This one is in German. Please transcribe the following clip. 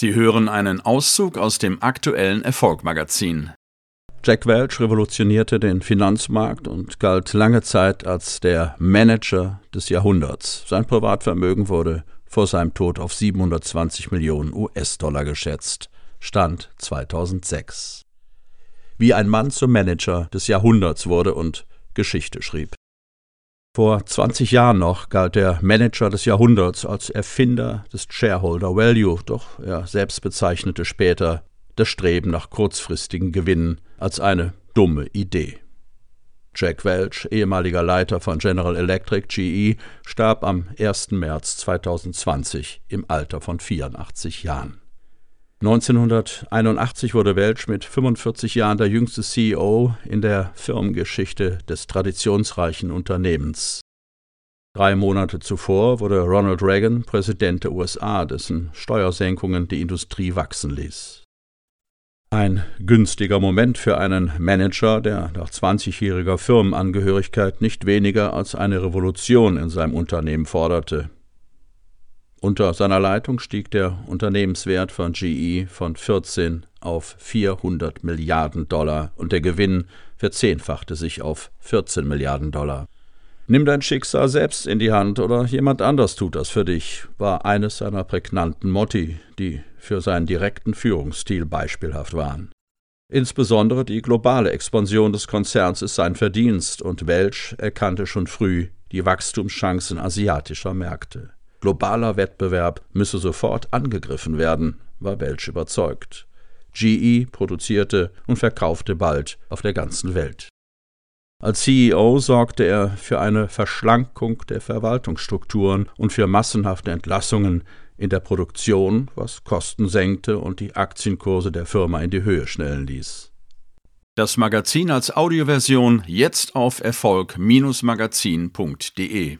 Sie hören einen Auszug aus dem aktuellen Erfolgmagazin. Jack Welch revolutionierte den Finanzmarkt und galt lange Zeit als der Manager des Jahrhunderts. Sein Privatvermögen wurde vor seinem Tod auf 720 Millionen US-Dollar geschätzt. Stand 2006. Wie ein Mann zum Manager des Jahrhunderts wurde und Geschichte schrieb. Vor 20 Jahren noch galt der Manager des Jahrhunderts als Erfinder des Shareholder Value, doch er selbst bezeichnete später das Streben nach kurzfristigen Gewinnen als eine dumme Idee. Jack Welch, ehemaliger Leiter von General Electric GE, starb am 1. März 2020 im Alter von 84 Jahren. 1981 wurde Welch mit 45 Jahren der jüngste CEO in der Firmengeschichte des traditionsreichen Unternehmens. Drei Monate zuvor wurde Ronald Reagan Präsident der USA, dessen Steuersenkungen die Industrie wachsen ließ. Ein günstiger Moment für einen Manager, der nach 20-jähriger Firmenangehörigkeit nicht weniger als eine Revolution in seinem Unternehmen forderte. Unter seiner Leitung stieg der Unternehmenswert von GE von 14 auf 400 Milliarden Dollar und der Gewinn verzehnfachte sich auf 14 Milliarden Dollar. Nimm dein Schicksal selbst in die Hand oder jemand anders tut das für dich, war eines seiner prägnanten Motti, die für seinen direkten Führungsstil beispielhaft waren. Insbesondere die globale Expansion des Konzerns ist sein Verdienst und Welch erkannte schon früh die Wachstumschancen asiatischer Märkte. Globaler Wettbewerb müsse sofort angegriffen werden, war Welch überzeugt. GE produzierte und verkaufte bald auf der ganzen Welt. Als CEO sorgte er für eine Verschlankung der Verwaltungsstrukturen und für massenhafte Entlassungen in der Produktion, was Kosten senkte und die Aktienkurse der Firma in die Höhe schnellen ließ. Das Magazin als Audioversion jetzt auf Erfolg-magazin.de